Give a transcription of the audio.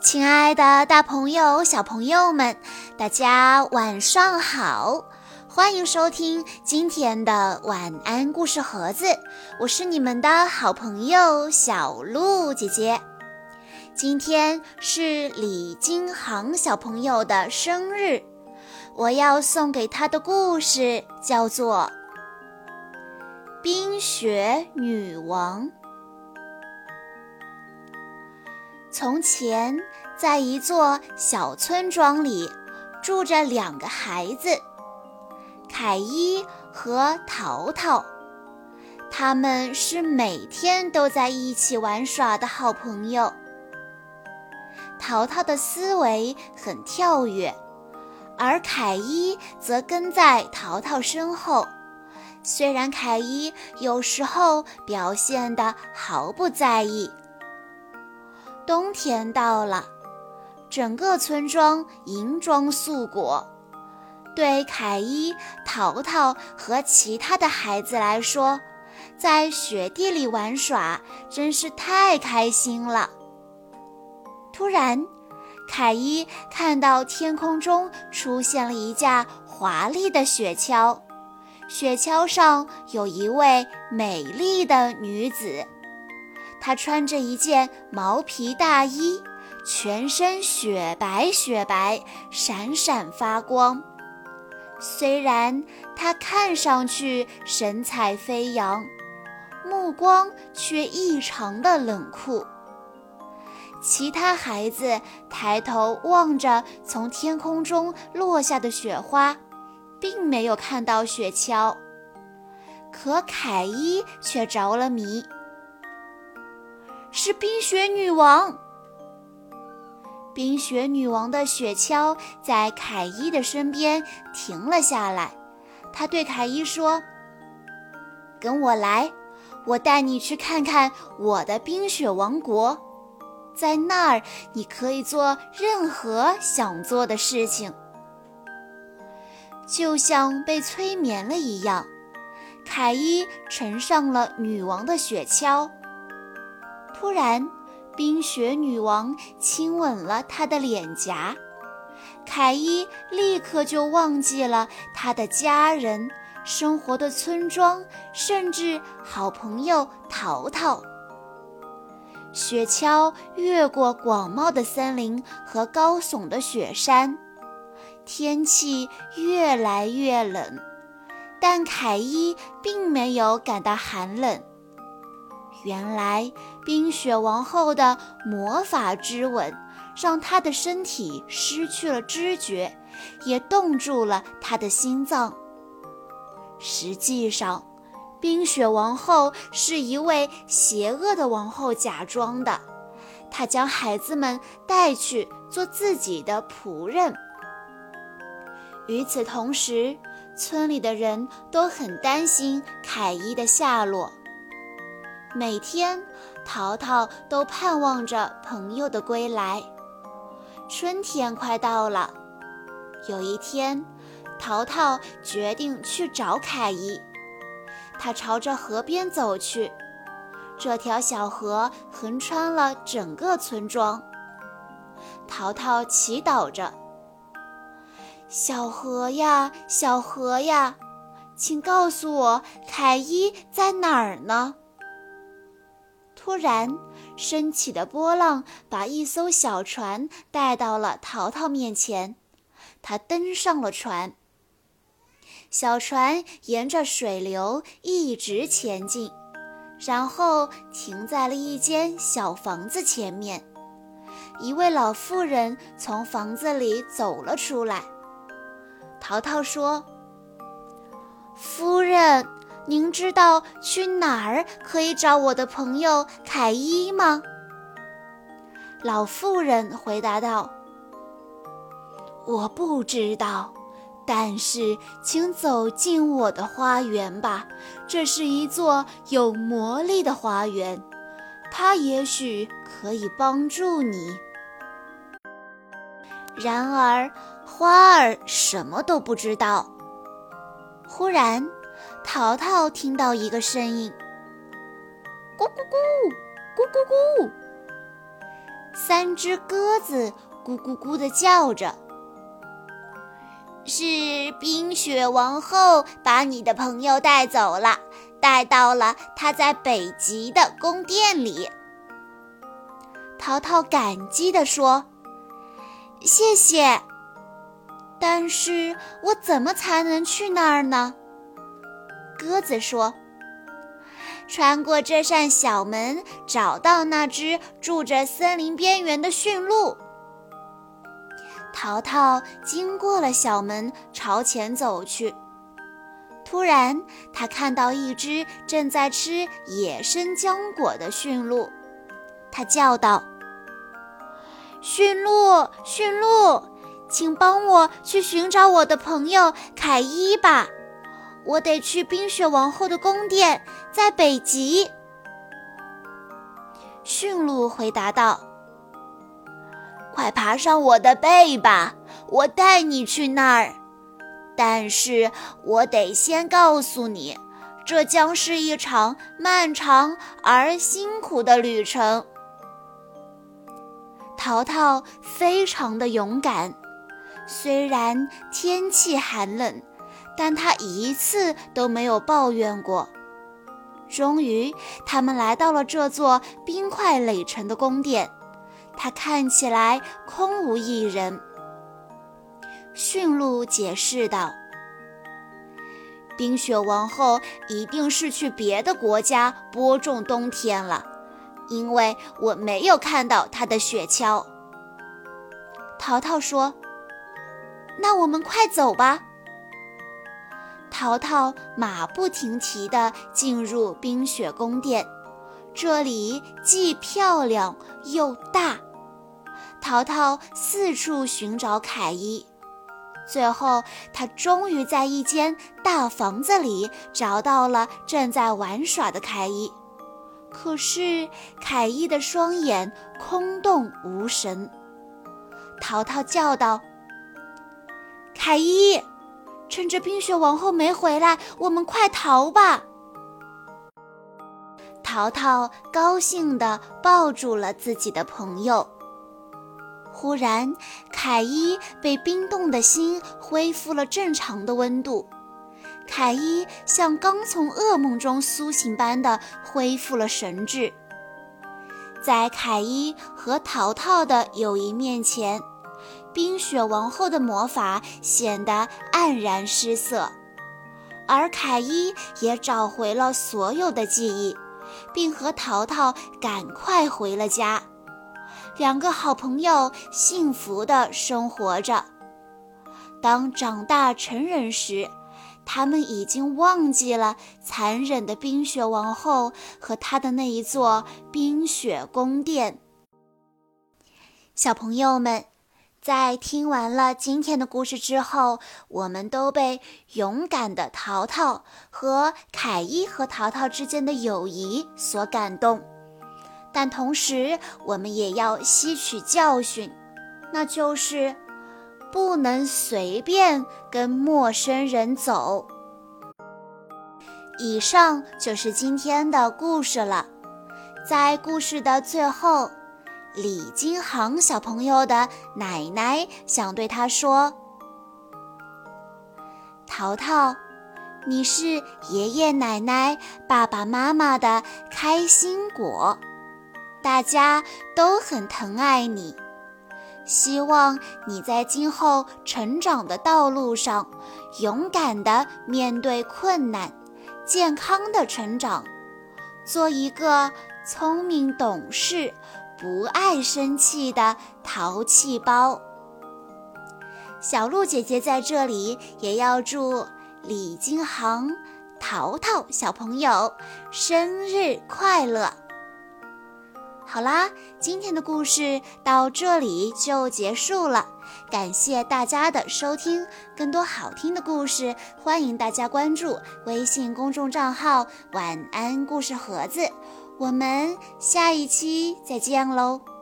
亲爱的，大朋友、小朋友们，大家晚上好！欢迎收听今天的晚安故事盒子，我是你们的好朋友小鹿姐姐。今天是李金航小朋友的生日，我要送给他的故事叫做《冰雪女王》。从前，在一座小村庄里，住着两个孩子，凯伊和淘淘。他们是每天都在一起玩耍的好朋友。淘淘的思维很跳跃，而凯伊则跟在淘淘身后。虽然凯伊有时候表现得毫不在意。冬天到了，整个村庄银装素裹。对凯伊、淘淘和其他的孩子来说，在雪地里玩耍真是太开心了。突然，凯伊看到天空中出现了一架华丽的雪橇，雪橇上有一位美丽的女子。她穿着一件毛皮大衣，全身雪白雪白，闪闪发光。虽然他看上去神采飞扬，目光却异常的冷酷。其他孩子抬头望着从天空中落下的雪花，并没有看到雪橇，可凯伊却着了迷。是冰雪女王。冰雪女王的雪橇在凯伊的身边停了下来。她对凯伊说：“跟我来，我带你去看看我的冰雪王国。在那儿，你可以做任何想做的事情。”就像被催眠了一样，凯伊乘上了女王的雪橇。突然，冰雪女王亲吻了他的脸颊，凯伊立刻就忘记了他的家人、生活的村庄，甚至好朋友淘淘。雪橇越过广袤的森林和高耸的雪山，天气越来越冷，但凯伊并没有感到寒冷。原来，冰雪王后的魔法之吻让她的身体失去了知觉，也冻住了她的心脏。实际上，冰雪王后是一位邪恶的王后假装的，她将孩子们带去做自己的仆人。与此同时，村里的人都很担心凯伊的下落。每天，淘淘都盼望着朋友的归来。春天快到了，有一天，淘淘决定去找凯伊。他朝着河边走去，这条小河横穿了整个村庄。淘淘祈祷着：“小河呀，小河呀，请告诉我，凯伊在哪儿呢？”突然，升起的波浪把一艘小船带到了淘淘面前。他登上了船。小船沿着水流一直前进，然后停在了一间小房子前面。一位老妇人从房子里走了出来。淘淘说：“夫人。”您知道去哪儿可以找我的朋友凯伊吗？老妇人回答道：“我不知道，但是请走进我的花园吧。这是一座有魔力的花园，它也许可以帮助你。”然而，花儿什么都不知道。忽然。淘淘听到一个声音：“咕咕咕，咕咕咕。”三只鸽子咕咕咕地叫着。是冰雪王后把你的朋友带走了，带到了她在北极的宫殿里。淘淘感激地说：“谢谢。”但是我怎么才能去那儿呢？鸽子说：“穿过这扇小门，找到那只住着森林边缘的驯鹿。”淘淘经过了小门，朝前走去。突然，他看到一只正在吃野生浆果的驯鹿，他叫道：“驯鹿，驯鹿！”请帮我去寻找我的朋友凯伊吧，我得去冰雪王后的宫殿，在北极。驯鹿回答道：“快爬上我的背吧，我带你去那儿。但是我得先告诉你，这将是一场漫长而辛苦的旅程。”淘淘非常的勇敢。虽然天气寒冷，但他一次都没有抱怨过。终于，他们来到了这座冰块垒成的宫殿，它看起来空无一人。驯鹿解释道：“冰雪王后一定是去别的国家播种冬天了，因为我没有看到她的雪橇。”淘淘说。那我们快走吧。淘淘马不停蹄地进入冰雪宫殿，这里既漂亮又大。淘淘四处寻找凯伊，最后他终于在一间大房子里找到了正在玩耍的凯伊。可是凯伊的双眼空洞无神。淘淘叫道。凯伊，趁着冰雪王后没回来，我们快逃吧！淘淘高兴地抱住了自己的朋友。忽然，凯伊被冰冻的心恢复了正常的温度，凯伊像刚从噩梦中苏醒般的恢复了神智。在凯伊和淘淘的友谊面前。冰雪王后的魔法显得黯然失色，而凯伊也找回了所有的记忆，并和淘淘赶快回了家。两个好朋友幸福地生活着。当长大成人时，他们已经忘记了残忍的冰雪王后和她的那一座冰雪宫殿。小朋友们。在听完了今天的故事之后，我们都被勇敢的淘淘和凯伊和淘淘之间的友谊所感动。但同时，我们也要吸取教训，那就是不能随便跟陌生人走。以上就是今天的故事了，在故事的最后。李金航小朋友的奶奶想对他说：“淘淘，你是爷爷奶奶、爸爸妈妈的开心果，大家都很疼爱你。希望你在今后成长的道路上，勇敢地面对困难，健康的成长，做一个聪明懂事。”不爱生气的淘气包，小鹿姐姐在这里也要祝李金航、淘淘小朋友生日快乐。好啦，今天的故事到这里就结束了，感谢大家的收听。更多好听的故事，欢迎大家关注微信公众账号“晚安故事盒子”。我们下一期再见喽。